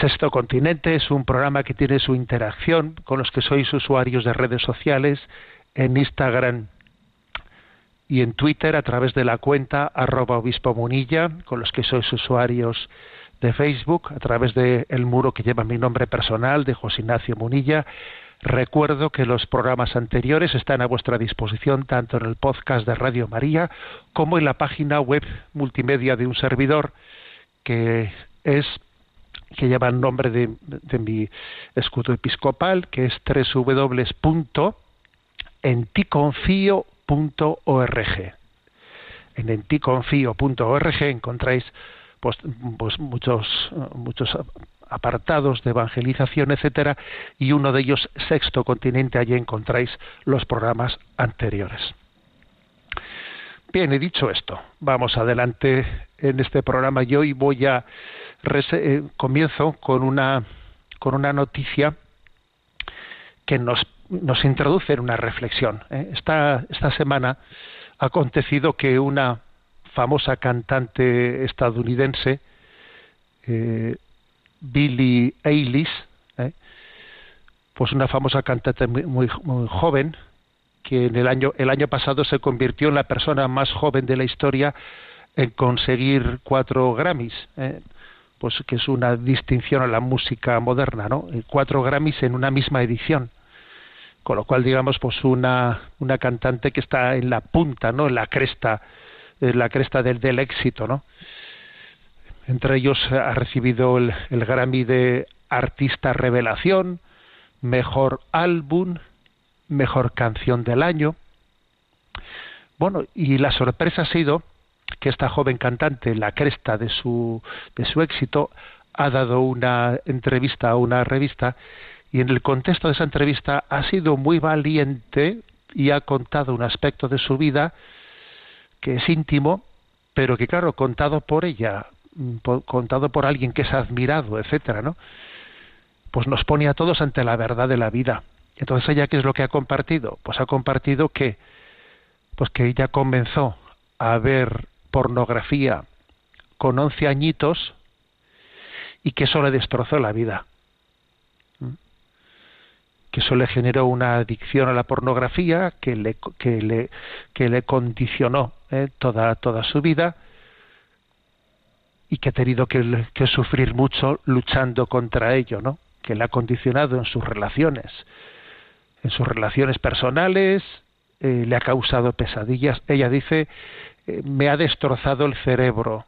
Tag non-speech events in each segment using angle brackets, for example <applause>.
Sexto Continente es un programa que tiene su interacción con los que sois usuarios de redes sociales en Instagram y en Twitter a través de la cuenta arroba obispo munilla, con los que sois usuarios de Facebook, a través del el muro que lleva mi nombre personal de José Ignacio Munilla. Recuerdo que los programas anteriores están a vuestra disposición tanto en el podcast de Radio María como en la página web multimedia de un servidor que es que lleva el nombre de, mi escudo episcopal, que es www.enticonfio.com org. En enticonfio.org encontráis pues, pues, muchos, muchos apartados de evangelización, etcétera, y uno de ellos, Sexto Continente, allí encontráis los programas anteriores. Bien, he dicho esto, vamos adelante en este programa y hoy voy a eh, comienzo con una con una noticia que nos nos introduce en una reflexión. ¿eh? Esta, esta semana ha acontecido que una famosa cantante estadounidense, eh, Billie Eilish, ¿eh? pues una famosa cantante muy, muy, joven, que en el año, el año pasado se convirtió en la persona más joven de la historia en conseguir cuatro Grammys, pues que es una distinción a la música moderna, ¿no? Cuatro Grammys en una misma edición. Con lo cual digamos pues una, una cantante que está en la punta no en la cresta en la cresta del, del éxito no entre ellos ha recibido el, el Grammy de artista revelación mejor álbum mejor canción del año bueno y la sorpresa ha sido que esta joven cantante la cresta de su de su éxito ha dado una entrevista a una revista y en el contexto de esa entrevista ha sido muy valiente y ha contado un aspecto de su vida que es íntimo, pero que claro, contado por ella, mm, contado por alguien que es admirado, etcétera, ¿no? Pues nos pone a todos ante la verdad de la vida. Entonces ella qué es lo que ha compartido? Pues ha compartido que pues que ella comenzó a ver pornografía con 11 añitos y que eso le destrozó la vida que eso le generó una adicción a la pornografía que le, que le, que le condicionó eh, toda, toda su vida y que ha tenido que, que, sufrir mucho luchando contra ello, ¿no? que le ha condicionado en sus relaciones, en sus relaciones personales, eh, le ha causado pesadillas. Ella dice, eh, me ha destrozado el cerebro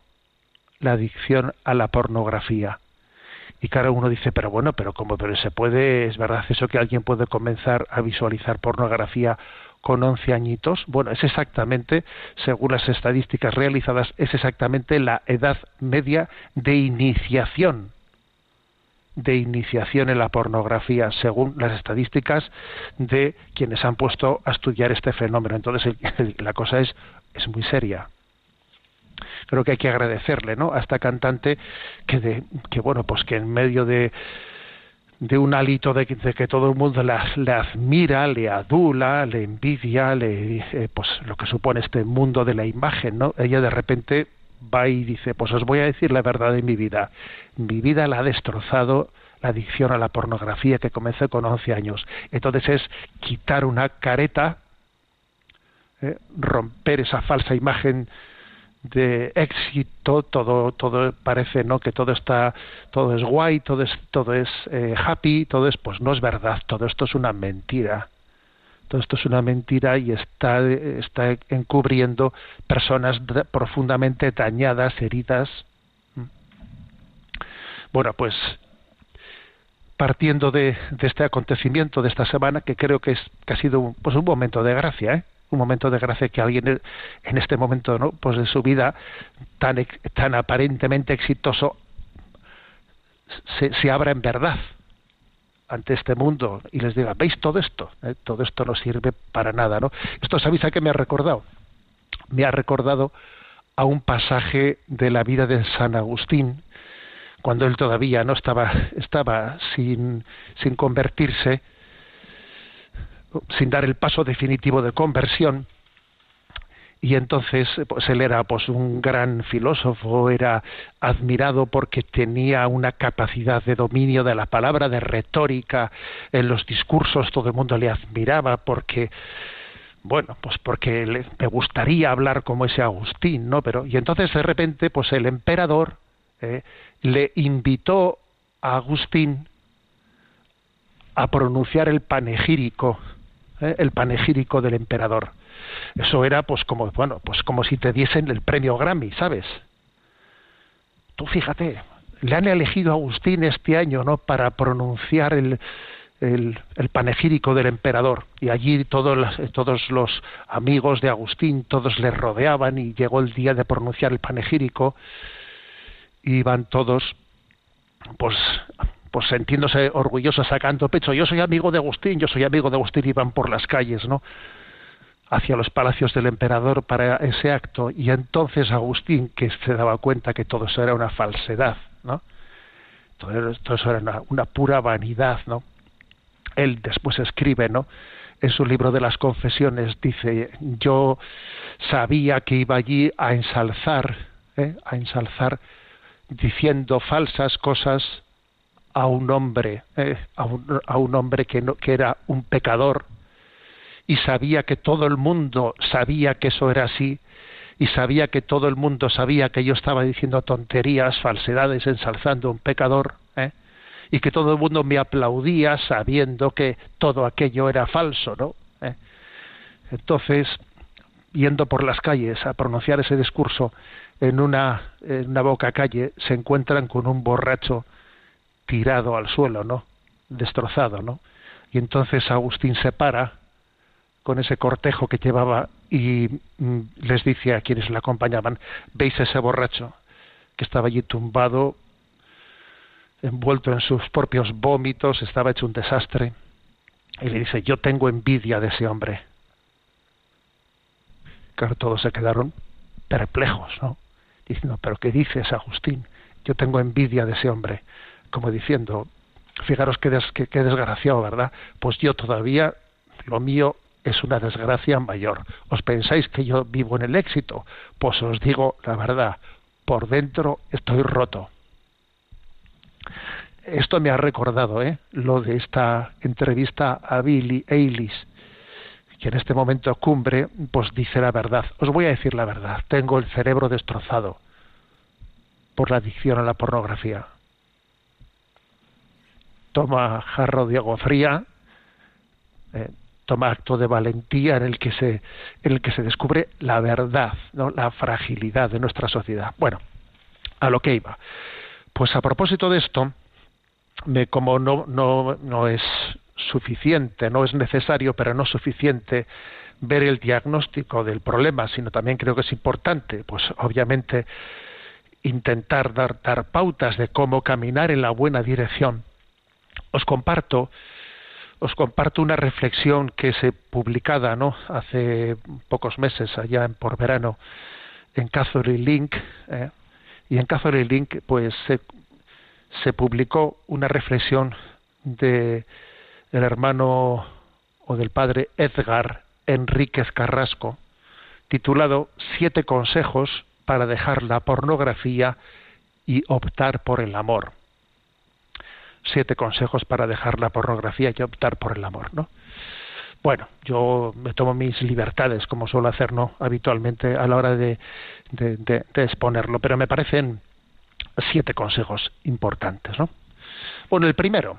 la adicción a la pornografía. Y cada uno dice, pero bueno, pero cómo, pero se puede, es verdad eso que alguien puede comenzar a visualizar pornografía con 11 añitos. Bueno, es exactamente, según las estadísticas realizadas, es exactamente la edad media de iniciación de iniciación en la pornografía, según las estadísticas de quienes han puesto a estudiar este fenómeno. Entonces, la cosa es, es muy seria creo que hay que agradecerle ¿no? a esta cantante que, de, que bueno pues que en medio de de un hálito de, que todo el mundo la, le admira, le adula, le envidia, le, eh, pues lo que supone este mundo de la imagen, ¿no? Ella de repente va y dice, pues os voy a decir la verdad de mi vida. Mi vida la ha destrozado la adicción a la pornografía que comencé con 11 años. Entonces es quitar una careta, ¿eh? romper esa falsa imagen de éxito todo todo parece no que todo está todo es guay todo es todo es eh, happy todo es pues no es verdad todo esto es una mentira todo esto es una mentira y está está encubriendo personas profundamente dañadas heridas bueno pues partiendo de, este acontecimiento de esta semana que creo que es que ha sido pues un momento de gracia ¿eh? un momento de gracia que alguien en este momento ¿no? pues de su vida tan, tan aparentemente exitoso se, se abra en verdad ante este mundo y les diga, ¿veis todo esto? ¿Eh? Todo esto no sirve para nada, ¿no? Esto sabéis a qué me ha recordado. Me ha recordado a un pasaje de la vida de San Agustín, cuando él todavía no estaba, estaba sin, sin convertirse, sin dar el paso definitivo de conversión, y entonces pues él era pues un gran filósofo era admirado porque tenía una capacidad de dominio de la palabra de retórica en los discursos todo el mundo le admiraba porque bueno pues porque le, me gustaría hablar como ese Agustín no pero y entonces de repente pues el emperador eh, le invitó a Agustín a pronunciar el panegírico eh, el panegírico del emperador eso era pues como bueno, pues como si te diesen el premio Grammy, ¿sabes? Tú fíjate, le han elegido a Agustín este año, ¿no? Para pronunciar el, el, panegírico del emperador y allí todos, todos los amigos de Agustín todos le rodeaban y llegó el día de pronunciar el panegírico iban todos pues pues sintiéndose orgullosos sacando pecho yo soy amigo de Agustín yo soy amigo de Agustín y van por las calles no hacia los palacios del emperador para ese acto y entonces Agustín que se daba cuenta que todo eso era una falsedad no todo, eso era una, pura vanidad no él después escribe no en su libro de las confesiones dice yo sabía que iba allí a ensalzar ¿eh? a ensalzar diciendo falsas cosas a un hombre ¿eh? a, un, a un hombre que no que era un pecador y sabía que todo el mundo sabía que eso era así y sabía que todo el mundo sabía que yo estaba diciendo tonterías, falsedades, ensalzando a un pecador, ¿eh? y que todo el mundo me aplaudía sabiendo que todo aquello era falso, ¿no? ¿Eh? Entonces, yendo por las calles a pronunciar ese discurso en una, en una boca calle, se encuentran con un borracho tirado al suelo, ¿no? Destrozado, ¿no? Y entonces Agustín se para con ese cortejo que llevaba y mm, les dice a quienes le acompañaban, veis ese borracho que estaba allí tumbado, envuelto en sus propios vómitos, estaba hecho un desastre. Y le dice, yo tengo envidia de ese hombre. Claro, todos se quedaron perplejos, ¿no? Diciendo, pero ¿qué dices, Agustín? Yo tengo envidia de ese hombre. Como diciendo, fijaros qué, qué desgraciado, ¿verdad? Pues yo todavía, lo mío es una desgracia mayor. ¿Os pensáis que yo vivo en el éxito? Pues os digo la verdad, por dentro estoy roto. Esto me ha recordado ¿eh? lo de esta entrevista a Billy Eilis, que en este momento cumbre, pues dice la verdad. Os voy a decir la verdad, tengo el cerebro destrozado por la adicción a la pornografía. Toma jarro de agua fría, eh, toma acto de valentía en el que se, en el que se descubre la verdad, ¿no? la fragilidad de nuestra sociedad. Bueno, a lo que iba. Pues a propósito de esto, me, como no, no, no es suficiente, no es necesario, pero no suficiente ver el diagnóstico del problema, sino también creo que es importante, pues obviamente intentar dar, dar pautas de cómo caminar en la buena dirección. Os comparto os comparto una reflexión que se publicada ¿no? hace pocos meses allá en por verano en Catholic Link ¿eh? y en Catholic Link pues se, publicó una reflexión de el hermano o del padre Edgar Enríquez Carrasco titulado Siete consejos para dejar la pornografía y optar por el amor siete consejos para dejar la pornografía y optar por el amor, ¿no? Bueno, yo me tomo mis libertades, como suelo hacer, ¿no? Habitualmente a la hora de, de, exponerlo, pero me parecen siete consejos importantes, ¿no? Bueno, el primero,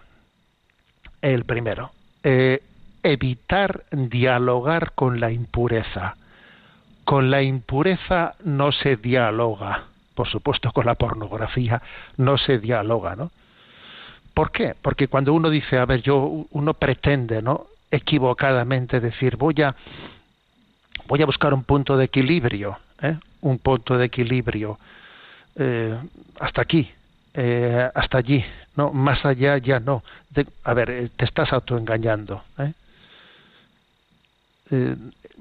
el primero, eh, evitar dialogar con la impureza. Con la impureza no se dialoga, por supuesto con la pornografía no se dialoga, ¿no? ¿Por qué? Porque cuando uno dice, a ver, yo, uno pretende, ¿no? Equivocadamente decir, voy a, voy a buscar un punto de equilibrio, ¿eh? un punto de equilibrio eh, hasta aquí, eh, hasta allí, no, más allá ya no. a ver, te estás autoengañando.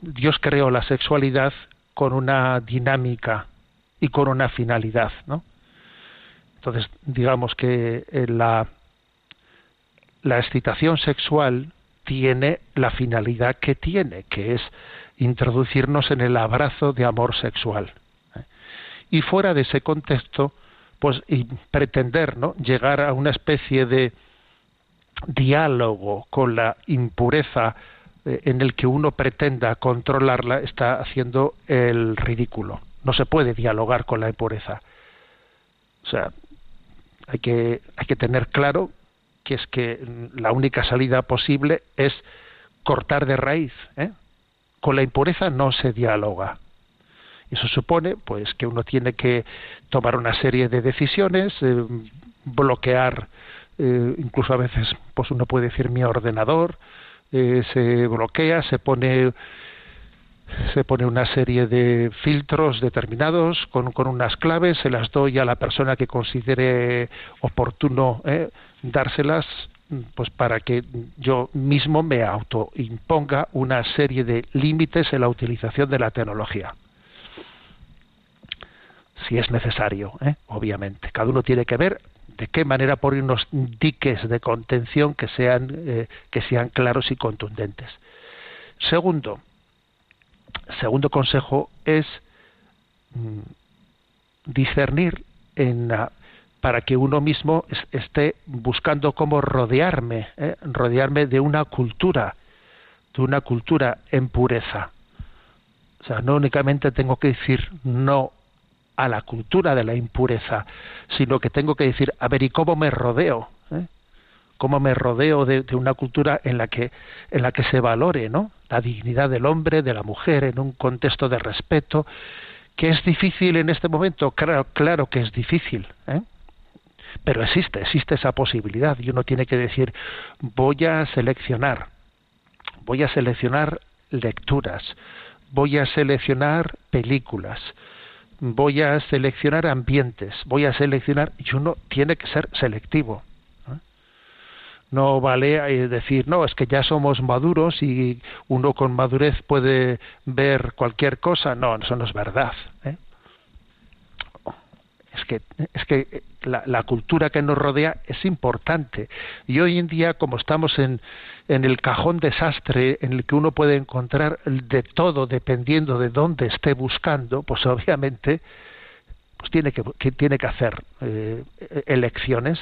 Dios creó la sexualidad con una dinámica y con una finalidad, ¿no? Entonces, digamos que la la excitación sexual tiene la finalidad que tiene, que es introducirnos en el abrazo de amor sexual. Y fuera de ese contexto, pues y pretender ¿no? llegar a una especie de diálogo con la impureza eh, en el que uno pretenda controlarla está haciendo el ridículo. No se puede dialogar con la impureza. O sea, hay que, hay que tener claro que es que la única salida posible es cortar de raíz. ¿eh? Con la impureza no se dialoga. Eso supone, pues, que uno tiene que tomar una serie de decisiones, eh, bloquear, eh, incluso a veces, pues, uno puede decir mi ordenador, se bloquea, se pone se pone una serie de filtros determinados con, con, unas claves, se las doy a la persona que considere oportuno eh, dárselas, pues para que yo mismo me autoimponga una serie de límites en la utilización de la tecnología. Si es necesario, ¿eh? obviamente. Cada uno tiene que ver de qué manera poner unos diques de contención que sean, eh, que sean claros y contundentes. Segundo, segundo consejo es mm, discernir en para que uno mismo esté buscando cómo rodearme, ¿eh? rodearme de una cultura, de una cultura en pureza. O sea, no únicamente tengo que decir no a la cultura de la impureza, sino que tengo que decir, a ver, ¿y cómo me rodeo? ¿Eh? ¿Cómo me rodeo de, una cultura en la que en la que se valore, ¿no? La dignidad del hombre, de la mujer, en un contexto de respeto, que es difícil en este momento, claro, claro que es difícil, ¿eh? Pero existe, existe esa posibilidad y uno tiene que decir voy a seleccionar, voy a seleccionar lecturas, voy a seleccionar películas, voy a seleccionar ambientes, voy a seleccionar, y uno tiene que ser selectivo. No vale eh, decir, no, es que ya somos maduros y uno con madurez puede ver cualquier cosa. No, eso no es verdad. ¿eh? Es que, es que la, cultura que nos rodea es importante. Y hoy en día, como estamos en, en el cajón desastre en el que uno puede encontrar de todo dependiendo de dónde esté buscando, pues obviamente pues tiene que, tiene que hacer eh, elecciones.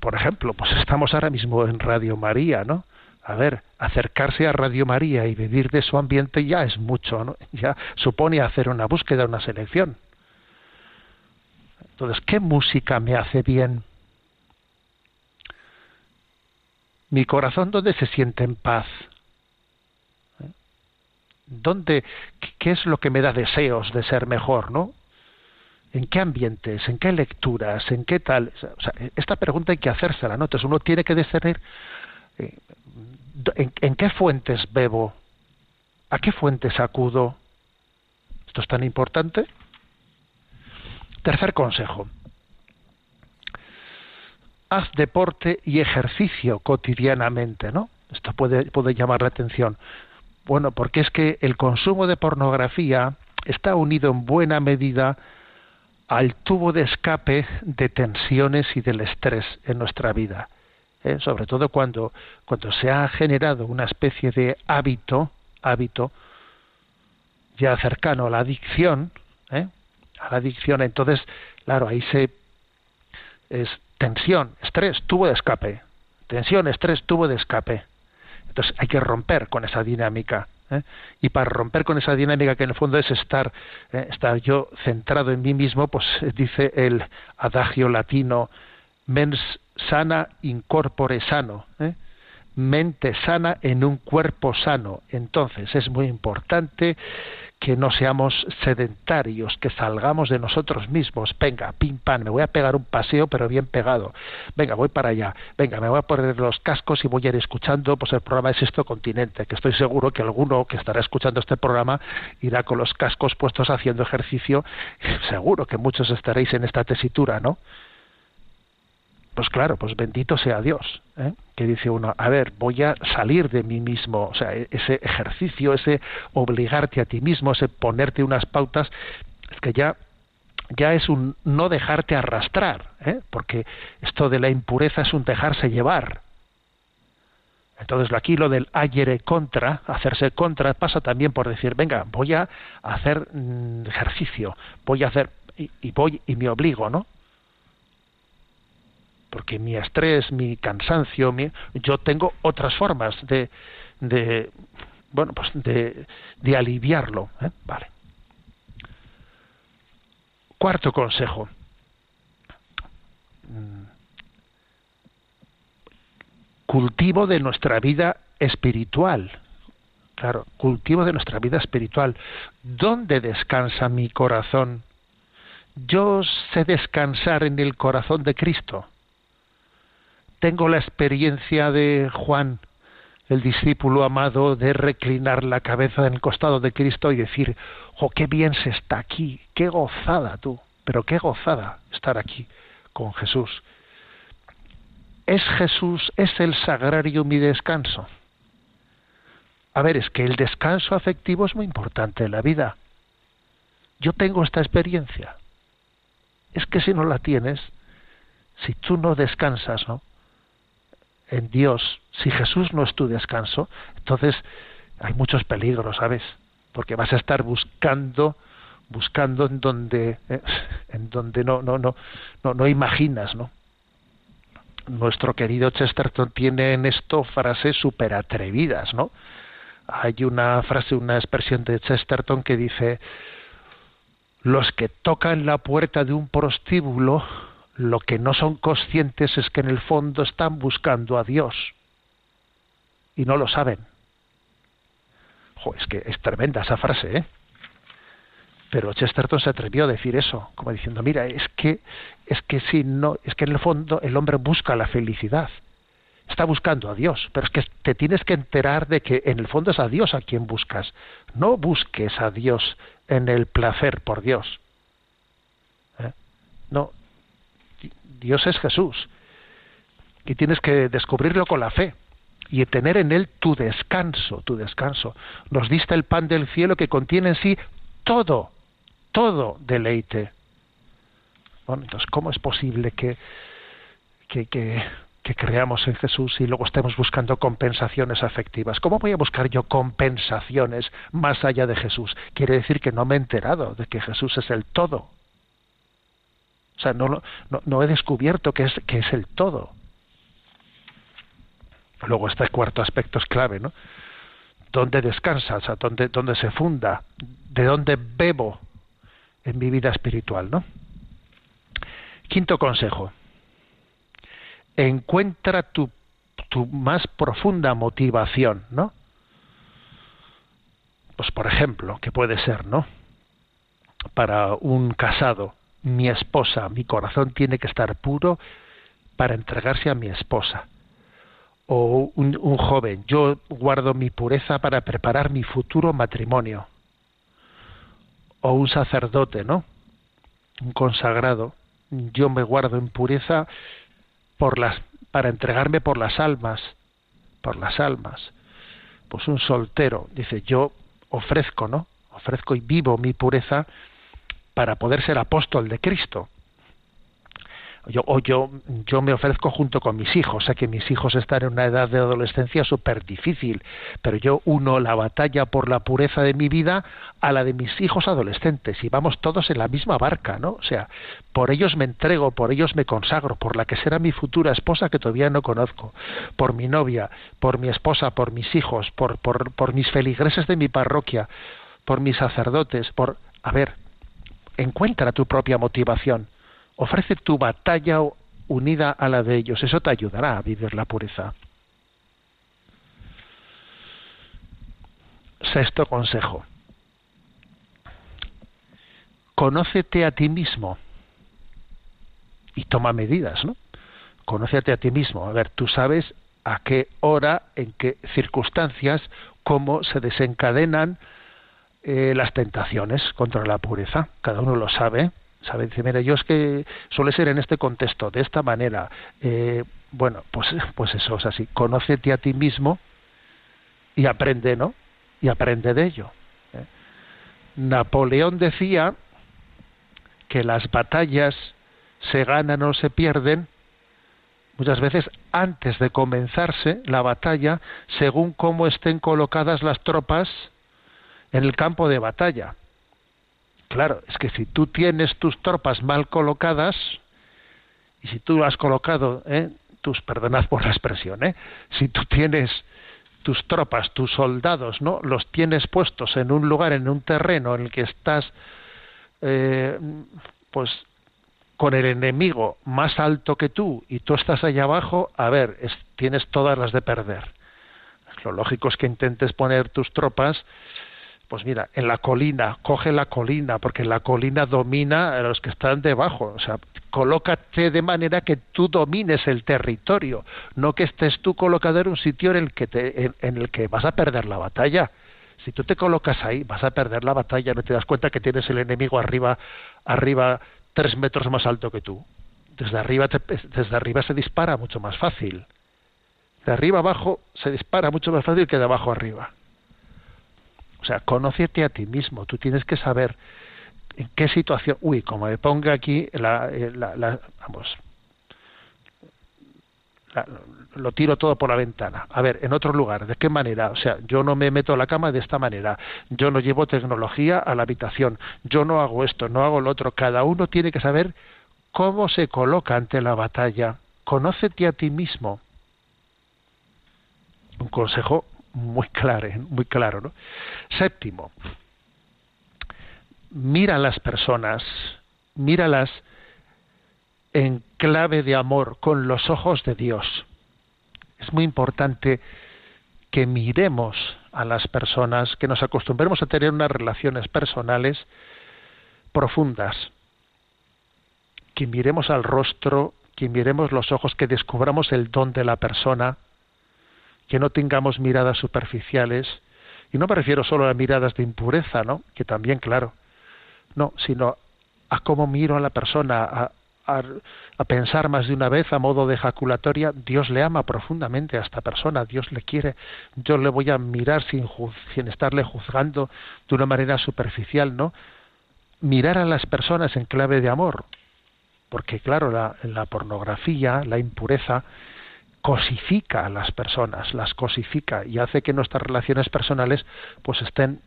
Por ejemplo, pues estamos ahora mismo en Radio María, ¿no? A ver, acercarse a Radio María y vivir de su ambiente ya es mucho, ¿no? Ya supone hacer una búsqueda, una selección. Entonces, ¿qué música me hace bien? Mi corazón, ¿dónde se siente en paz? ¿Eh? ¿Dónde, qué es lo que me da deseos de ser mejor, no? ¿En qué ambientes? ¿En qué lecturas? ¿En qué tal? esta pregunta hay que hacérsela, ¿no? Entonces uno tiene que discernir eh, ¿en, en qué fuentes bebo, a qué fuentes acudo. Esto es tan importante. Tercer consejo. Haz deporte y ejercicio cotidianamente, ¿no? Esto puede, puede llamar la atención. Bueno, porque es que el consumo de pornografía está unido en buena medida al tubo de escape de tensiones y del estrés en nuestra vida. ¿eh? Sobre todo cuando, cuando se ha generado una especie de hábito, hábito ya cercano a la adicción, ¿eh? A la adicción, entonces, claro, ahí se es tensión, estrés, tubo de escape, tensión, estrés, tubo de escape. Entonces hay que romper con esa dinámica. ¿eh? Y para romper con esa dinámica que en el fondo es estar, ¿eh? estar yo centrado en mí mismo, pues dice el adagio latino, mens sana incorpore sano. ¿eh? mente sana en un cuerpo sano. Entonces es muy importante que no seamos sedentarios, que salgamos de nosotros mismos. Venga, pim pam, me voy a pegar un paseo, pero bien pegado. Venga, voy para allá. Venga, me voy a poner los cascos y voy a ir escuchando pues el programa de Sexto Continente, que estoy seguro que alguno que estará escuchando este programa irá con los cascos puestos haciendo ejercicio. <laughs> Seguro que muchos estaréis en esta tesitura, ¿no? Pues claro, pues bendito sea Dios, ¿eh? que dice uno, a ver, voy a salir de mí mismo, o sea, e-, ese ejercicio, ese obligarte a ti mismo, ese ponerte unas pautas, es que ya ya es un no dejarte arrastrar, ¿eh? porque esto de la impureza es un dejarse llevar. Entonces aquí lo del ayere contra, hacerse contra, pasa también por decir, venga, voy a hacer mm, ejercicio, voy a hacer y, voy y me obligo, ¿no? Porque mi estrés, mi cansancio, yo tengo otras formas de, bueno, pues de, de aliviarlo, ¿eh? vale. Cuarto consejo. Mm, cultivo de nuestra vida espiritual. Claro, cultivo de nuestra vida espiritual. ¿Dónde descansa mi corazón? Yo sé descansar en el corazón de Cristo. Tengo la experiencia de Juan, el discípulo amado, de reclinar la cabeza en el costado de Cristo y decir, oh, qué bien se está aquí, qué gozada tú, pero qué gozada estar aquí con Jesús. ¿Es Jesús, es el sagrario mi descanso? A ver, es que el descanso afectivo es muy importante en la vida. Yo tengo esta experiencia. Es que si no la tienes, si tú no descansas, ¿no? En Dios, si Jesús no es tu descanso, entonces hay muchos peligros, ¿sabes? Porque vas a estar buscando buscando en donde eh, en donde no no no no no imaginas, ¿no? nuestro querido Chesterton tiene en esto frases súper atrevidas, ¿no? Hay una frase, una expresión de Chesterton que dice, los que tocan la puerta de un prostíbulo, lo que no son conscientes es que en el fondo están buscando a Dios y no lo saben. es que es tremenda esa frase, ¿eh? pero Chesterton se atrevió a decir eso, como diciendo, mira, es que es que si no, es que en el fondo el hombre busca la felicidad. Está buscando a Dios, pero es que te tienes que enterar de que en el fondo es a Dios a quien buscas. No busques a Dios en el placer por Dios. ¿Eh? No, Dios es Jesús. Y tienes que descubrirlo con la fe y tener en él tu descanso, tu descanso. Nos diste el pan del cielo que contiene en sí todo todo deleite. Bueno, entonces, ¿cómo es posible que, que, que, creamos en Jesús y luego estemos buscando compensaciones afectivas? ¿Cómo voy a buscar yo compensaciones más allá de Jesús? Quiere decir que no me he enterado de que Jesús es el todo. O sea, no, no, no he descubierto que es, que es el todo. Luego este cuarto aspecto es clave, ¿no? ¿Dónde descansa? O sea, ¿dónde, dónde se funda? ¿De dónde bebo en mi vida espiritual, ¿no? Quinto consejo. Encuentra tu, tu más profunda motivación, ¿no? Pues por ejemplo, que puede ser, ¿no? Para un casado, mi esposa, mi corazón tiene que estar puro para entregarse a mi esposa. O un, joven, yo guardo mi pureza para preparar mi futuro matrimonio o un sacerdote, ¿no? Un consagrado. Yo me guardo en pureza por las, para entregarme por las almas, por las almas. Pues un soltero dice, yo ofrezco, ¿no? Ofrezco y vivo mi pureza para poder ser apóstol de Cristo yo, o yo, yo me ofrezco junto con mis hijos, sé que mis hijos están en una edad de adolescencia súper difícil, pero yo uno la batalla por la pureza de mi vida a la de mis hijos adolescentes y vamos todos en la misma barca, ¿no? O sea, por ellos me entrego, por ellos me consagro, por la que será mi futura esposa que todavía no conozco, por mi novia, por mi esposa, por mis hijos, por, por, por mis feligreses de mi parroquia, por mis sacerdotes, por... A ver, encuentra tu propia motivación Ofrece tu batalla unida a la de ellos. Eso te ayudará a vivir la pureza. Sexto consejo. Conócete a ti mismo y toma medidas, ¿no? Conócete a ti mismo. A ver, tú sabes a qué hora, en qué circunstancias, cómo se desencadenan eh, las tentaciones contra la pureza. Cada uno lo sabe. ¿sabe? Dice, mira, yo es que suele ser en este contexto, de esta manera. Eh, bueno, pues, pues eso es así. Conócete a ti mismo y aprende, ¿no? Y aprende de ello. ¿eh? Napoleón decía que las batallas se ganan o se pierden muchas veces antes de comenzarse la batalla, según cómo estén colocadas las tropas en el campo de batalla. Claro, es que si tú tienes tus tropas mal colocadas, y si tú has colocado, ¿eh? tus, perdonad por la expresión, ¿eh? si tú tienes tus tropas, tus soldados, ¿no? Los tienes puestos en un lugar, en un terreno en el que estás, eh, pues, con el enemigo más alto que tú y tú estás allá abajo, a ver, tienes todas las de perder. Lo lógico es que intentes poner tus tropas pues mira, en la colina, coge la colina, porque la colina domina a los que están debajo. O sea, colócate de manera que tú domines el territorio, no que estés tú colocado en un sitio en el que, te, en, el que vas a perder la batalla. Si tú te colocas ahí, vas a perder la batalla, no te das cuenta que tienes el enemigo arriba, arriba tres metros más alto que tú. Desde arriba, desde arriba se dispara mucho más fácil. De arriba abajo se dispara mucho más fácil que de abajo arriba. O sea, conócete a ti mismo. Tú tienes que saber en qué situación. Uy, como me ponga aquí la, eh, vamos, lo tiro todo por la ventana. A ver, en otro lugar, ¿de qué manera? O sea, yo no me meto a la cama de esta manera. Yo no llevo tecnología a la habitación. Yo no hago esto, no hago lo otro. Cada uno tiene que saber cómo se coloca ante la batalla. Conócete a ti mismo. Un consejo muy claro, muy claro, ¿no? Séptimo, mira a las personas, míralas en clave de amor, con los ojos de Dios. Es muy importante que miremos a las personas, que nos acostumbremos a tener unas relaciones personales profundas, que miremos al rostro, que miremos los ojos, que descubramos el don de la persona, que no tengamos miradas superficiales, y no me refiero solo a miradas de impureza, ¿no? Que también, claro, no, sino a cómo miro a la persona, a, a, pensar más de una vez a modo de ejaculatoria, Dios le ama profundamente a esta persona, Dios le quiere, yo le voy a mirar sin, sin estarle juzgando de una manera superficial, ¿no? Mirar a las personas en clave de amor, porque claro, la, la pornografía, la impureza, cosifica a las personas, las cosifica y hace que nuestras relaciones personales pues estén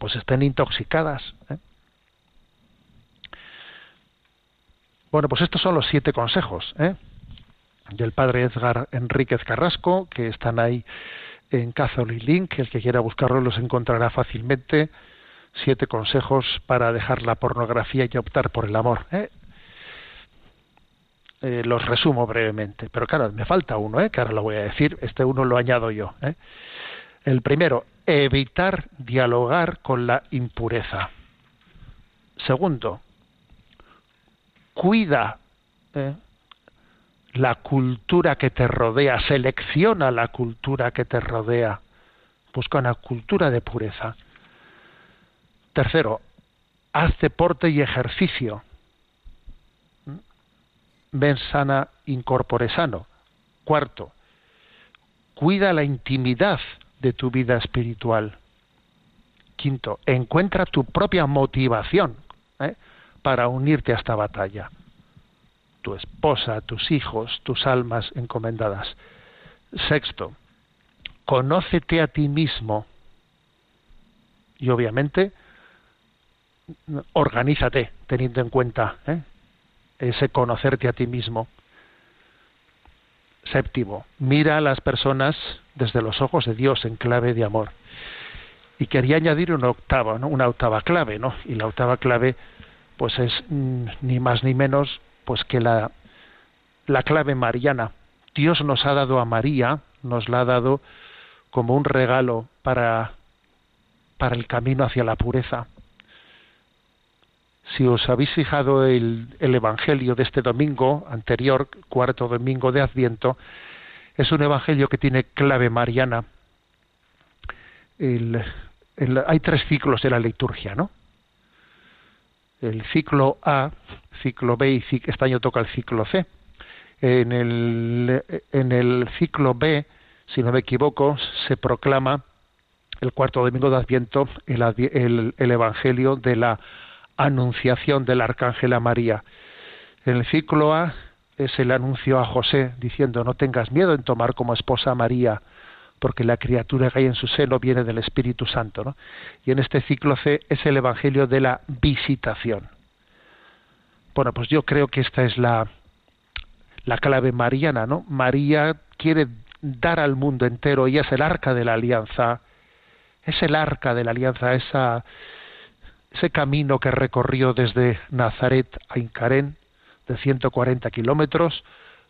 pues estén intoxicadas. ¿eh? Bueno, pues estos son los siete consejos ¿eh? del padre Edgar Enríquez Carrasco, que están ahí en Catholic Link, el que quiera buscarlos los encontrará fácilmente. Siete consejos para dejar la pornografía y optar por el amor. ¿eh? Eh, los resumo brevemente, pero claro, me falta uno, ¿eh? que ahora lo voy a decir, este uno lo añado yo. ¿eh? El primero, evitar dialogar con la impureza. Segundo, cuida ¿eh? la cultura que te rodea, selecciona la cultura que te rodea, busca una cultura de pureza. Tercero, haz deporte y ejercicio ven sana, incorpore sano. Cuarto, cuida la intimidad de tu vida espiritual. Quinto, encuentra tu propia motivación ¿eh? para unirte a esta batalla. Tu esposa, tus hijos, tus almas encomendadas. Sexto, conócete a ti mismo. Y obviamente, organízate teniendo en cuenta ¿eh? Ese conocerte a ti mismo. Séptimo, mira a las personas desde los ojos de Dios en clave de amor. Y quería añadir una octava, ¿no? una octava clave, ¿no? Y la octava clave, pues es mm, ni más ni menos, pues que la, la clave mariana. Dios nos ha dado a María, nos la ha dado como un regalo para, para el camino hacia la pureza si os habéis fijado el, el, Evangelio de este domingo anterior, cuarto domingo de Adviento, es un Evangelio que tiene clave mariana. hay tres ciclos de la liturgia, ¿no? El ciclo A, ciclo B y este año toca el ciclo C. En el, en el ciclo B, si no me equivoco, se proclama el cuarto domingo de Adviento el, el Evangelio de la anunciación del arcángel a María. En el ciclo A, es el anuncio a José diciendo no tengas miedo en tomar como esposa a María, porque la criatura que hay en su seno viene del Espíritu Santo. ¿no? Y en este ciclo C es el Evangelio de la visitación. Bueno, pues yo creo que esta es la, la clave mariana, ¿no? María quiere dar al mundo entero, ella es el arca de la alianza, es el arca de la alianza, esa, ese camino que recorrió desde Nazaret a Incarén, de 140 kilómetros,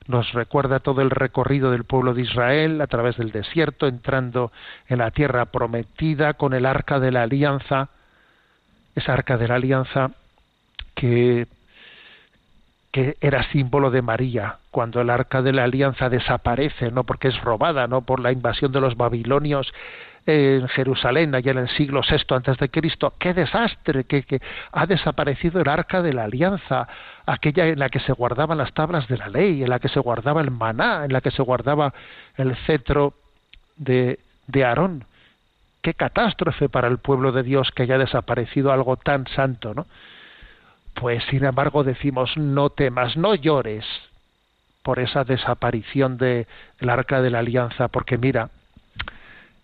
nos recuerda todo el recorrido del pueblo de Israel a través del desierto, entrando en la tierra prometida con el arca de la alianza, esa arca de la alianza que, que era símbolo de María, cuando el arca de la alianza desaparece, no porque es robada, no por la invasión de los babilonios en Jerusalén, allá en el siglo VI antes de Cristo, qué desastre, que, que, ha desaparecido el arca de la alianza, aquella en la que se guardaban las tablas de la ley, en la que se guardaba el maná, en la que se guardaba el cetro de, de Aarón. Qué catástrofe para el pueblo de Dios que haya desaparecido algo tan santo, ¿no? Pues sin embargo decimos, no temas, no llores por esa desaparición del arca de la alianza, porque mira,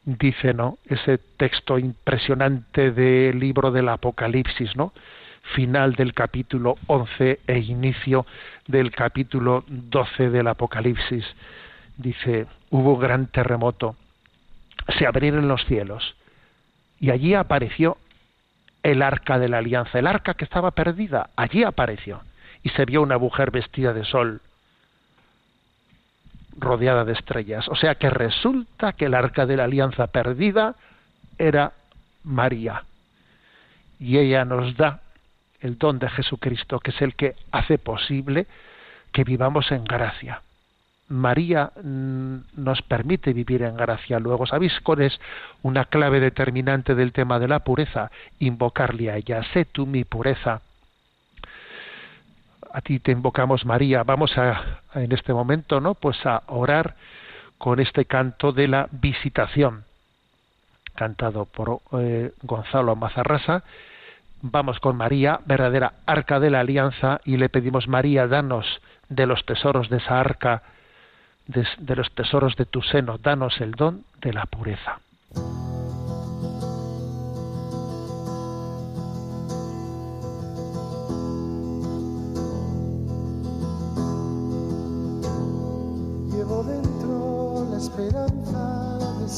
dice, ¿no? Ese texto impresionante del libro del Apocalipsis, ¿no? Final del capítulo 11 e inicio del capítulo 12 del Apocalipsis. Dice, hubo gran terremoto, se abrieron los cielos y allí apareció el arca de la alianza, el arca que estaba perdida, allí apareció y se vio una mujer vestida de sol rodeada de estrellas. O sea que resulta que el arca de la alianza perdida era María. Y ella nos da el don de Jesucristo, que es el que hace posible que vivamos en gracia. María mm, nos permite vivir en gracia. Luego, ¿sabéis cuál es una clave determinante del tema de la pureza? Invocarle a ella. Sé tú mi pureza a ti te invocamos María. Vamos a, en este momento, ¿no? Pues a orar con este canto de la visitación, cantado por eh, Gonzalo Mazarrasa. Vamos con María, verdadera arca de la alianza, y le pedimos, María, danos de los tesoros de esa arca, de los tesoros de tu seno, danos el don de la pureza.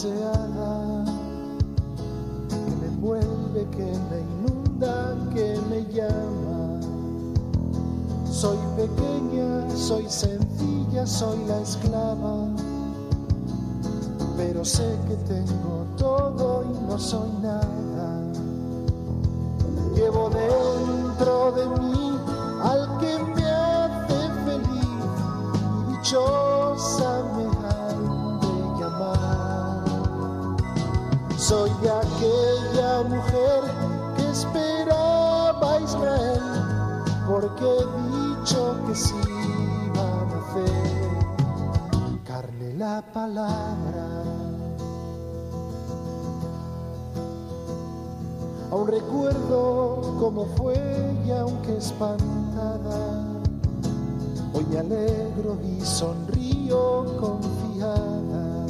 Que me envuelve, que me inunda, que me llama. Soy pequeña, soy sencilla, soy la esclava, pero sé que tengo todo y no soy nada. Porque he dicho que sí va a nacer carne la palabra. Aún recuerdo cómo fue y aunque espantada, hoy me alegro y sonrío confiada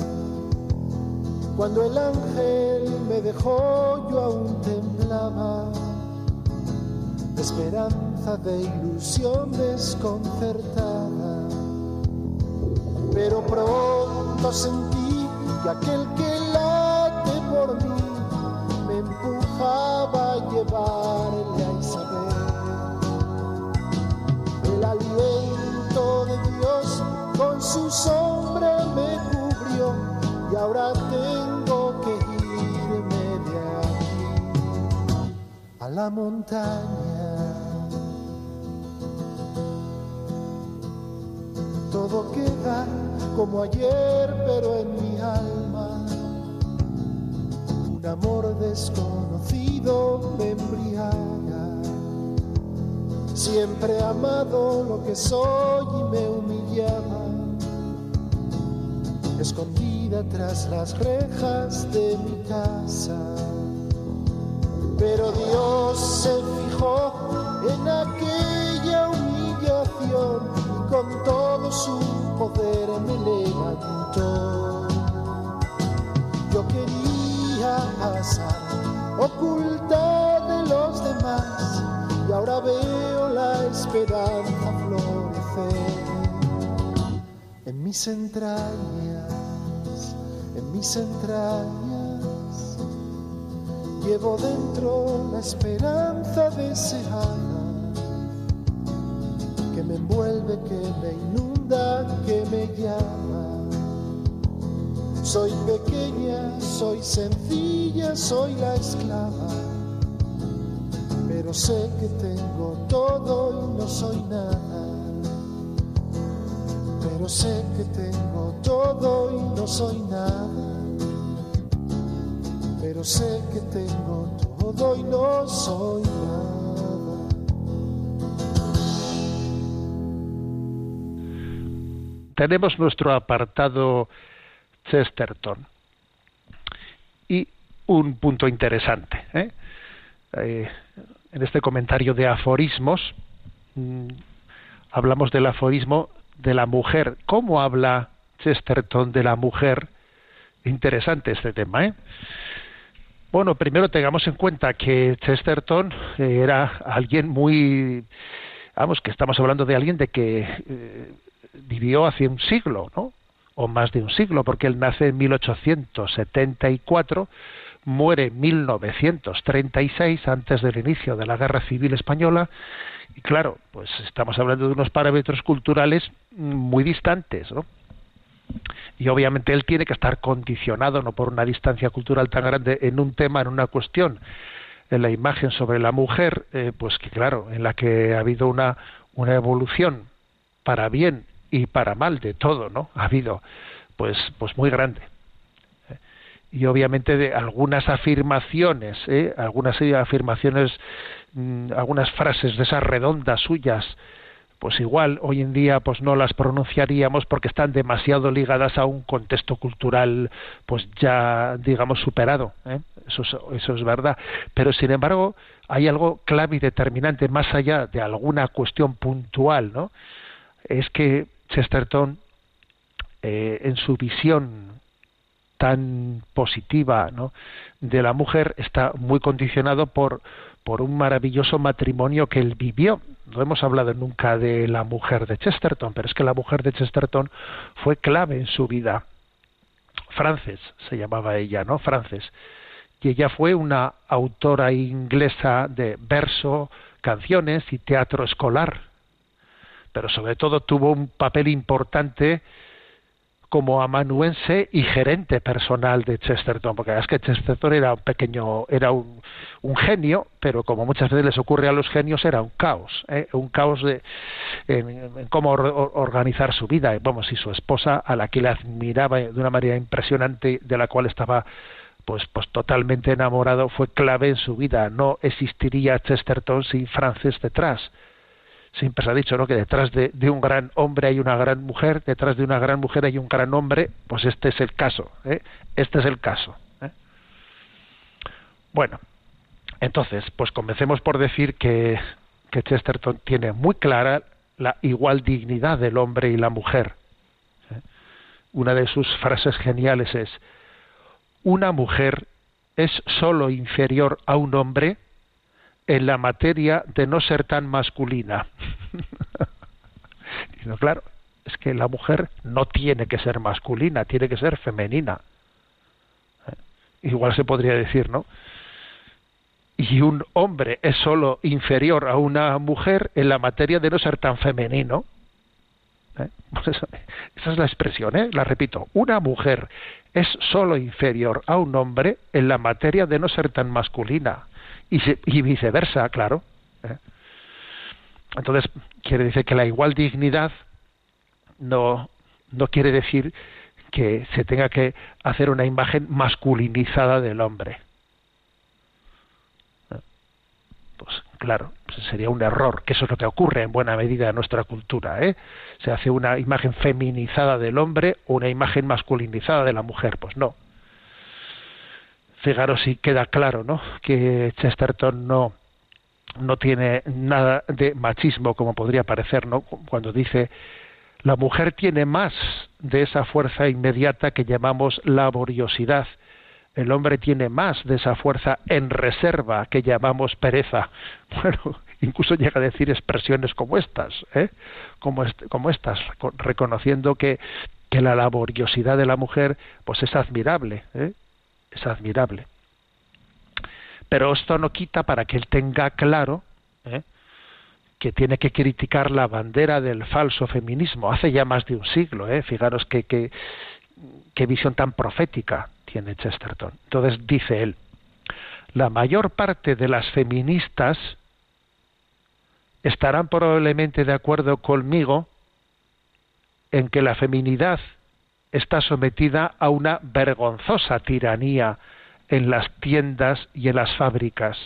cuando el ángel me dejó yo aún temblaba de de ilusión desconcertada. Pero pronto sentí que aquel que late por mí me empujaba a llevarle a Isabel. El aliento de Dios con su sombra me cubrió y ahora tengo que irme de aquí a la montaña. Todo queda como ayer, pero en mi alma un amor desconocido me embriaga. Siempre he amado lo que soy y me humillaba escondida tras las rejas de mi casa. Pero Dios se fijó en aquella con todo su poder me levantó. Yo quería pasar oculta de los demás y ahora veo la esperanza florecer en mis entrañas, en mis entrañas. Llevo dentro la esperanza deseada que me inunda, que me llama. Soy pequeña, soy sencilla, soy la esclava, pero sé que tengo todo y no soy nada. Pero sé que tengo todo y no soy nada. Pero sé que tengo todo y no soy nada. Tenemos nuestro apartado Chesterton y un punto interesante. ¿eh? Eh, en este comentario de aforismos mmm, hablamos del aforismo de la mujer. ¿Cómo habla Chesterton de la mujer? Interesante este tema. ¿eh? Bueno, primero tengamos en cuenta que Chesterton era alguien muy, vamos, que estamos hablando de alguien de que eh, vivió hace un siglo, ¿no? O más de un siglo, porque él nace en 1874, muere en 1936, antes del inicio de la Guerra Civil Española, y claro, pues estamos hablando de unos parámetros culturales muy distantes, ¿no? Y obviamente él tiene que estar condicionado, no por una distancia cultural tan grande, en un tema, en una cuestión, en la imagen sobre la mujer, eh, pues que claro, en la que ha habido una, una evolución para bien y para mal de todo, ¿no? Ha habido, pues, pues muy grande. Y obviamente de algunas afirmaciones, ¿eh? algunas afirmaciones, mmm, algunas frases de esas redondas suyas, pues igual hoy en día pues no las pronunciaríamos porque están demasiado ligadas a un contexto cultural pues ya digamos superado ¿eh? eso, es, eso es verdad pero sin embargo hay algo clave y determinante más allá de alguna cuestión puntual no es que Chesterton, eh, en su visión tan positiva de la mujer, está muy condicionado por, por un maravilloso matrimonio que él vivió. No hemos hablado nunca de la mujer de Chesterton, pero es que la mujer de Chesterton fue clave en su vida. Frances se llamaba ella, ¿no? Frances. Y ella fue una autora inglesa de verso, canciones y teatro escolar pero sobre todo tuvo un papel importante como amanuense y gerente personal de Chesterton, porque es que Chesterton era un pequeño, era un, un, genio, pero como muchas veces les ocurre a los genios, era un caos, ¿eh? un caos de en, cómo or, organizar su vida. Vamos, y su esposa, a la que le admiraba de una manera impresionante, de la cual estaba pues, pues totalmente enamorado, fue clave en su vida. No existiría Chesterton sin Frances detrás siempre se ha dicho ¿no? que detrás de, un gran hombre hay una gran mujer, detrás de una gran mujer hay un gran hombre, pues este es el caso, ¿eh? este es el caso. ¿eh? Bueno, entonces, pues comencemos por decir que, que Chesterton tiene muy clara la igual dignidad del hombre y la mujer. ¿eh? Una de sus frases geniales es, una mujer es sólo inferior a un hombre en la materia de no ser tan masculina. <laughs> claro, es que la mujer no tiene que ser masculina, tiene que ser femenina. ¿Eh? Igual se podría decir, ¿no? Y un hombre es solo inferior a una mujer en la materia de no ser tan femenino. ¿Eh? Pues esa es la expresión, ¿eh? la repito. Una mujer es solo inferior a un hombre en la materia de no ser tan masculina y, se, y viceversa, claro. ¿eh? Entonces, quiere decir que la igual dignidad no, no quiere decir que se tenga que hacer una imagen masculinizada del hombre. ¿Eh? Pues claro, pues sería un error, que eso es lo que ocurre en buena medida en nuestra cultura. ¿eh? Se hace una imagen feminizada del hombre o una imagen masculinizada de la mujer. Pues no, fijaros si queda claro, ¿no? Que Chesterton no no tiene nada de machismo como podría parecer, ¿no? Cuando dice la mujer tiene más de esa fuerza inmediata que llamamos laboriosidad. El hombre tiene más de esa fuerza en reserva que llamamos pereza. <laughs> Bueno, incluso llega a decir expresiones como estas, ¿eh? como, estas, reconociendo que, que la laboriosidad de la mujer pues es admirable, ¿eh? Es admirable. Pero esto no quita para que él tenga claro ¿eh? que tiene que criticar la bandera del falso feminismo. Hace ya más de un siglo, ¿eh? fijaros qué que, qué visión tan profética tiene Chesterton. Entonces dice él, la mayor parte de las feministas estarán probablemente de acuerdo conmigo en que la feminidad está sometida a una vergonzosa tiranía en las tiendas y en las fábricas.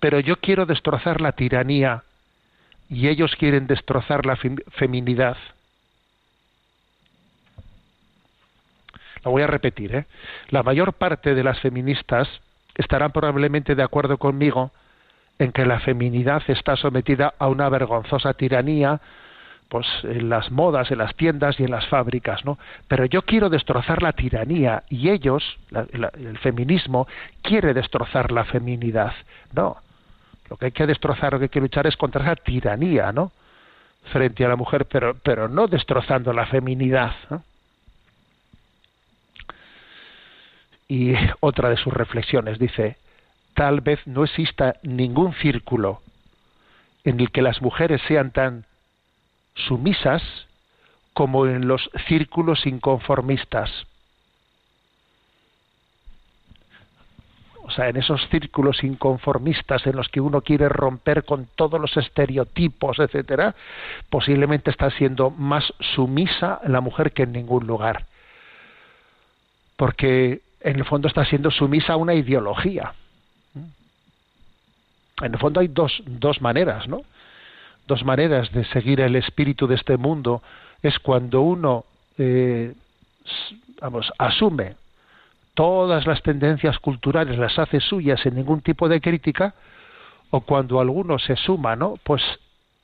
Pero yo quiero destrozar la tiranía y ellos quieren destrozar la feminidad. Lo voy a repetir. ¿eh? La mayor parte de las feministas estarán probablemente de acuerdo conmigo en que la feminidad está sometida a una vergonzosa tiranía pues en las modas, en las tiendas y en las fábricas, ¿no? Pero yo quiero destrozar la tiranía y ellos, el feminismo, quiere destrozar la feminidad. No, lo que hay que destrozar, lo que hay que luchar es contra esa tiranía, ¿no? Frente a la mujer, pero, pero no destrozando la feminidad. Y otra de sus reflexiones dice, tal vez no exista ningún círculo en el que las mujeres sean tan sumisas como en los círculos inconformistas. O sea, en esos círculos inconformistas en los que uno quiere romper con todos los estereotipos, etcétera, posiblemente está siendo más sumisa la mujer que en ningún lugar. Porque en el fondo está siendo sumisa a una ideología. En el fondo hay dos, dos maneras, ¿no? Dos maneras de seguir el espíritu de este mundo es cuando uno eh, vamos, asume todas las tendencias culturales, las hace suyas sin ningún tipo de crítica, o cuando alguno se suma, ¿no? Pues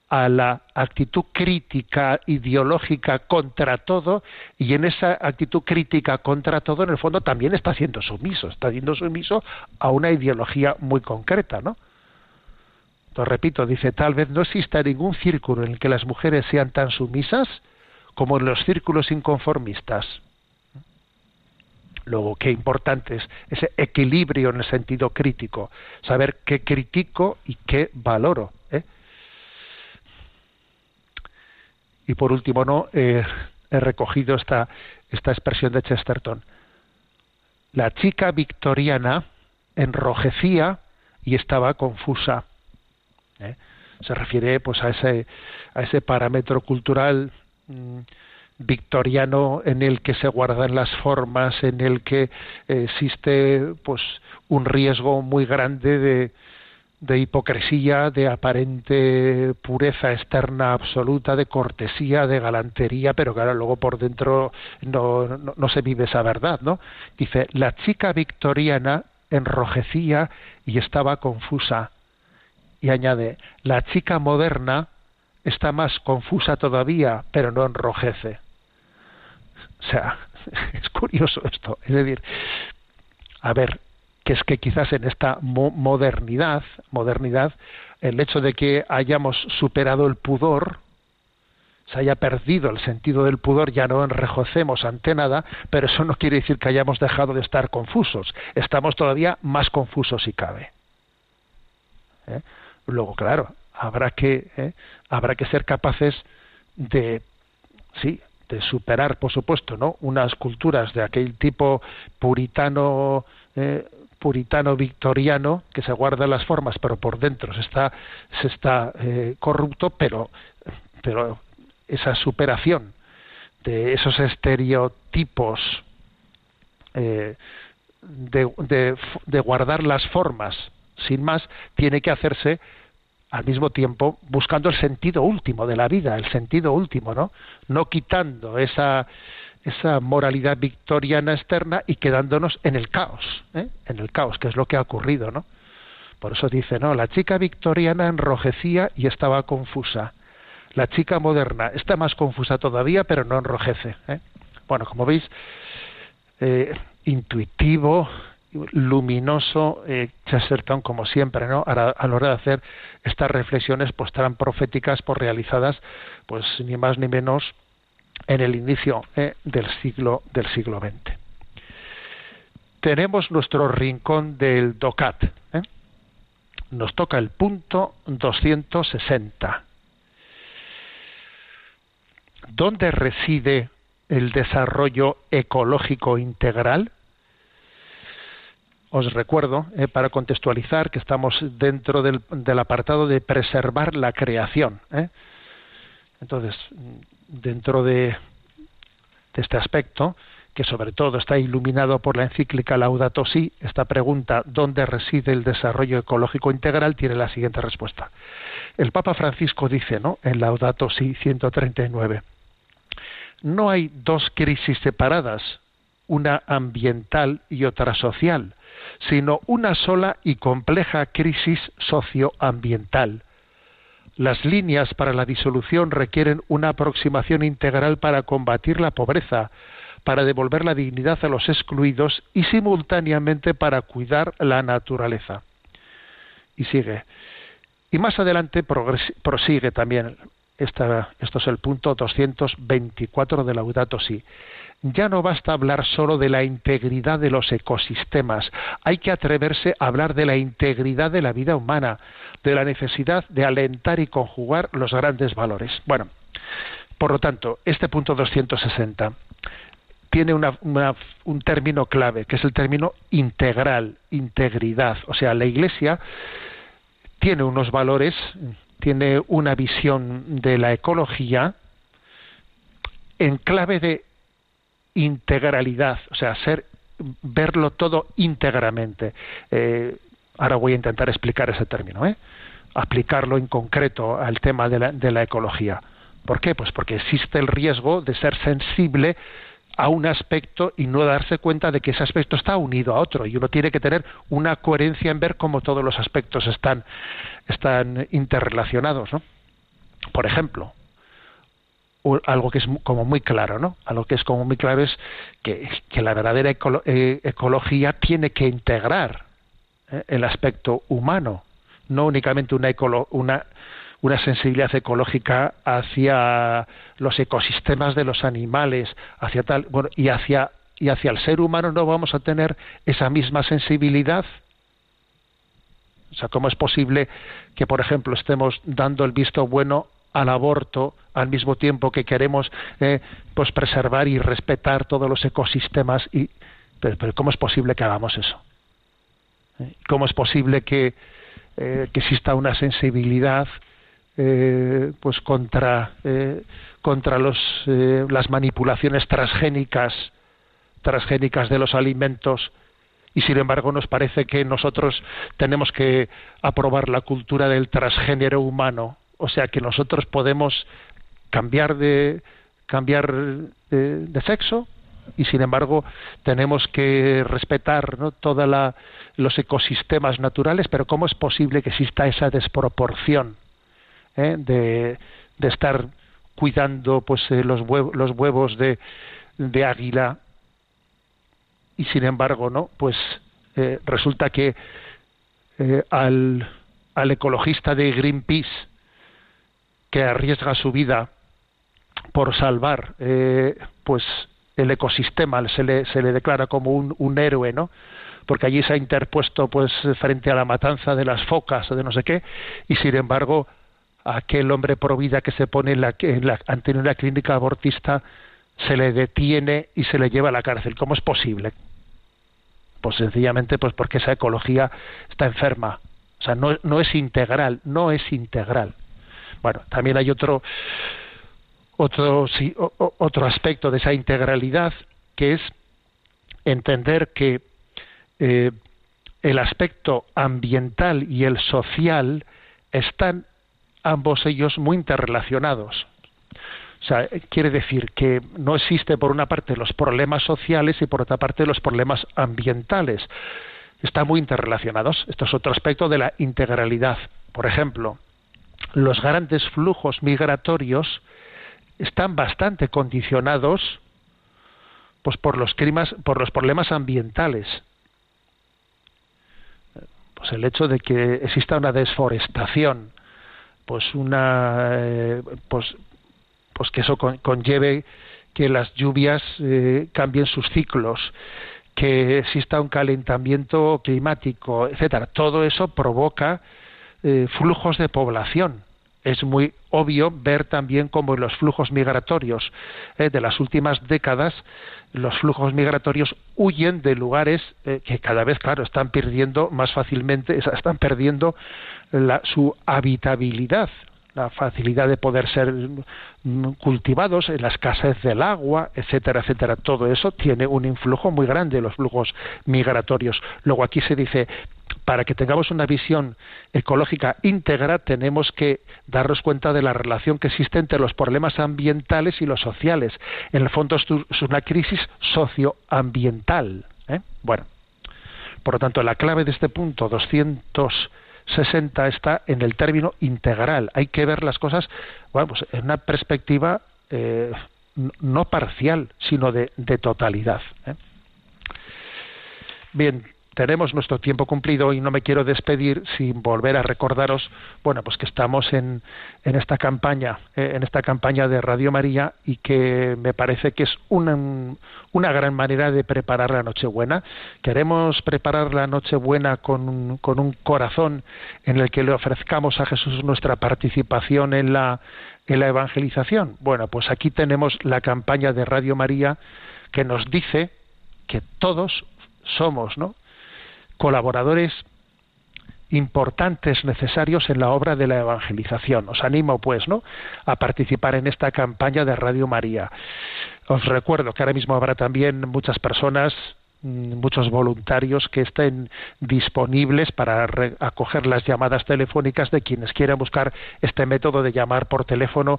a la actitud crítica ideológica contra todo y en esa actitud crítica contra todo en el fondo también está siendo sumiso, está siendo sumiso a una ideología muy concreta, ¿no? Entonces, repito, dice, tal vez no exista ningún círculo en el que las mujeres sean tan sumisas como en los círculos inconformistas. Luego, qué importante es ese equilibrio en el sentido crítico, saber qué critico y qué valoro. ¿eh? Y por último, no he recogido esta, esta expresión de Chesterton. La chica victoriana enrojecía y estaba confusa. ¿Eh? Se refiere pues a ese, a ese parámetro cultural mm, victoriano en el que se guardan las formas, en el que existe pues un riesgo muy grande de, de hipocresía, de aparente pureza externa absoluta, de cortesía, de galantería, pero claro, luego por dentro no, no, no, se vive esa verdad, ¿no? Dice, la chica victoriana enrojecía y estaba confusa y añade, la chica moderna está más confusa todavía, pero no enrojece. O sea, <laughs> es curioso esto. Es decir, a ver, que es que quizás en esta modernidad, modernidad, el hecho de que hayamos superado el pudor, se haya perdido el sentido del pudor, ya no enrejocemos ante nada, pero eso no quiere decir que hayamos dejado de estar confusos. Estamos todavía más confusos si cabe. ¿Eh? Luego, claro, habrá que, ¿eh? habrá que ser capaces de, sí, de superar, por supuesto, ¿no? Unas culturas de aquel tipo puritano, eh, puritano victoriano que se guarda las formas, pero por dentro se está, se está eh, corrupto, pero, pero esa superación de esos estereotipos de, de, de guardar las formas sin más, tiene que hacerse al mismo tiempo buscando el sentido último de la vida, el sentido último, ¿no? No quitando esa esa moralidad victoriana externa y quedándonos en el caos, ¿eh? en el caos, que es lo que ha ocurrido, ¿no? Por eso dice, no, la chica victoriana enrojecía y estaba confusa. La chica moderna está más confusa todavía, pero no enrojece. ¿eh? Bueno, como veis, eh, intuitivo, luminoso eh, Chesterton, como siempre, ¿no? A, la hora de hacer estas reflexiones, pues tan proféticas, pues, realizadas, pues ni más ni menos en el inicio eh, del siglo del siglo XX. Tenemos nuestro rincón del DOCAT. ¿eh? Nos toca el punto 260. ¿Dónde reside el desarrollo ecológico integral? Os recuerdo, eh, para contextualizar, que estamos dentro del, apartado de preservar la creación. ¿eh? Entonces, dentro de, este aspecto, que sobre todo está iluminado por la encíclica Laudato Si, esta pregunta, ¿dónde reside el desarrollo ecológico integral?, tiene la siguiente respuesta. El Papa Francisco dice, ¿no?, en Laudato Si 139, no hay dos crisis separadas, una ambiental y otra social, sino una sola y compleja crisis socioambiental. Las líneas para la disolución requieren una aproximación integral para combatir la pobreza, para devolver la dignidad a los excluidos y simultáneamente para cuidar la naturaleza. Y sigue. Y más adelante prosigue también. Esta, esto es el punto 224 de Laudato Si ya no basta hablar solo de la integridad de los ecosistemas, hay que atreverse a hablar de la integridad de la vida humana, de la necesidad de alentar y conjugar los grandes valores. Bueno, por lo tanto, este punto 260 tiene un término clave, que es el término integral, integridad. O sea, la Iglesia tiene unos valores, tiene una visión de la ecología en clave de integralidad, o sea, ser verlo todo íntegramente. Eh, ahora voy a intentar explicar ese término, ¿eh? aplicarlo en concreto al tema de la, de la ecología. ¿Por qué? Pues porque existe el riesgo de ser sensible a un aspecto y no darse cuenta de que ese aspecto está unido a otro y uno tiene que tener una coherencia en ver cómo todos los aspectos están, están interrelacionados. ¿no? Por ejemplo, algo que es como muy claro, ¿no? Algo que es como muy claro es que, la verdadera eh, ecología tiene que integrar ¿eh? el aspecto humano, no únicamente una, una, una sensibilidad ecológica hacia los ecosistemas de los animales, hacia tal, bueno, y hacia y hacia el ser humano no vamos a tener esa misma sensibilidad. O sea, ¿cómo es posible que, por ejemplo, estemos dando el visto bueno al aborto al mismo tiempo que queremos eh, pues preservar y respetar todos los ecosistemas y pero, cómo es posible que hagamos eso ¿Eh? cómo es posible que, eh, que exista una sensibilidad pues contra contra los las manipulaciones transgénicas transgénicas de los alimentos y sin embargo nos parece que nosotros tenemos que aprobar la cultura del transgénero humano o sea que nosotros podemos cambiar de cambiar de, sexo y sin embargo tenemos que respetar ¿no? todos los ecosistemas naturales, pero ¿cómo es posible que exista esa desproporción ¿eh? de, de, estar cuidando pues eh, los, huevos, los huevos de, de, águila y sin embargo no pues eh, resulta que al, al ecologista de Greenpeace que arriesga su vida por salvar eh, pues el ecosistema se le, se le declara como un, un, héroe no porque allí se ha interpuesto pues frente a la matanza de las focas o de no sé qué y sin embargo aquel hombre pro vida que se pone en la, en la, ante una clínica abortista se le detiene y se le lleva a la cárcel. Cómo es posible pues sencillamente pues porque esa ecología está enferma. O sea no, no es integral no es integral bueno, también hay otro, otro, otro aspecto de esa integralidad que es entender que eh, el aspecto ambiental y el social están ambos ellos muy interrelacionados. O sea, quiere decir que no existe por una parte los problemas sociales y por otra parte los problemas ambientales. están muy interrelacionados. Esto es otro aspecto de la integralidad. Por ejemplo, los grandes flujos migratorios están bastante condicionados pues por los climas, por los problemas ambientales. Pues el hecho de que exista una desforestación, pues una eh, pues pues que eso conlleve que las lluvias eh, cambien sus ciclos, que exista un calentamiento climático, etcétera. Todo eso provoca eh, flujos de población. Es muy obvio ver también cómo en los flujos migratorios eh, de las últimas décadas, los flujos migratorios huyen de lugares eh, que cada vez, claro, están perdiendo más fácilmente, <laughs> están perdiendo su habitabilidad la facilidad de poder ser mm, cultivados, la escasez del agua, etcétera, etcétera. Todo eso tiene un influjo muy grande en los flujos migratorios. Luego aquí se dice, para que tengamos una visión ecológica íntegra, tenemos que darnos cuenta de la relación que existe entre los problemas ambientales y los sociales. En el fondo es una crisis socioambiental. ¿eh? Bueno, por lo tanto, la clave de este punto 200 60 está en el término integral. Hay que ver las cosas bueno, pues en una perspectiva eh, no parcial, sino de, totalidad. ¿eh? Bien, tenemos nuestro tiempo cumplido y no me quiero despedir sin volver a recordaros, bueno, pues que estamos en, en esta campaña, eh, en esta campaña de Radio María y que me parece que es una, una gran manera de preparar la Nochebuena. Queremos preparar la Nochebuena con, con un corazón en el que le ofrezcamos a Jesús nuestra participación en la, en la evangelización. Bueno, pues aquí tenemos la campaña de Radio María que nos dice que todos somos, ¿no? Colaboradores importantes necesarios en la obra de la evangelización. Os animo, pues, ¿no? a participar en esta campaña de Radio María. Os recuerdo que ahora mismo habrá también muchas personas mm, muchos voluntarios que estén disponibles para acoger las llamadas telefónicas de quienes quieran buscar este método de llamar por teléfono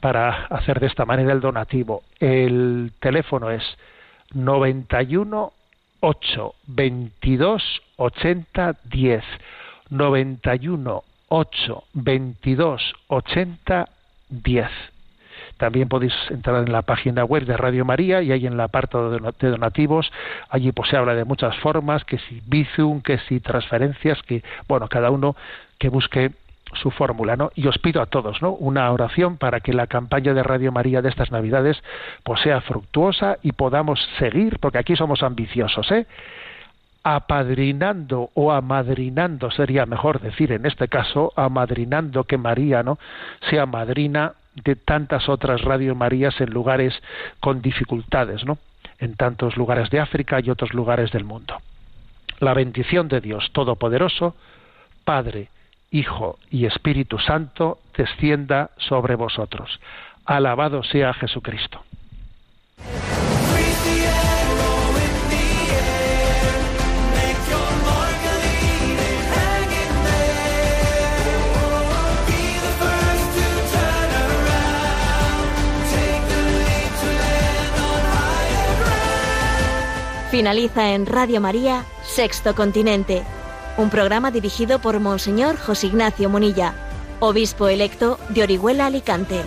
para hacer de esta manera el donativo. El teléfono es 91 8 22 80 10 91 8 22 80 10 también podéis entrar en la página web de Radio María y ahí en la parte de donativos, allí pues se habla de muchas formas, que si Bizum, que si transferencias, que bueno, cada uno que busque su fórmula, ¿no? Y os pido a todos, ¿no? Una oración para que la campaña de Radio María de estas Navidades pues sea fructuosa y podamos seguir, porque aquí somos ambiciosos, ¿eh? apadrinando o amadrinando sería mejor decir en este caso amadrinando que María no sea madrina de tantas otras Radio Marías en lugares con dificultades, ¿no? En tantos lugares de África y otros lugares del mundo. La bendición de Dios Todopoderoso, Padre, Hijo y Espíritu Santo descienda sobre vosotros. Alabado sea Jesucristo. Finaliza en Radio María, Sexto Continente un programa dirigido por Monseñor José Ignacio Munilla, obispo electo de Orihuela Alicante.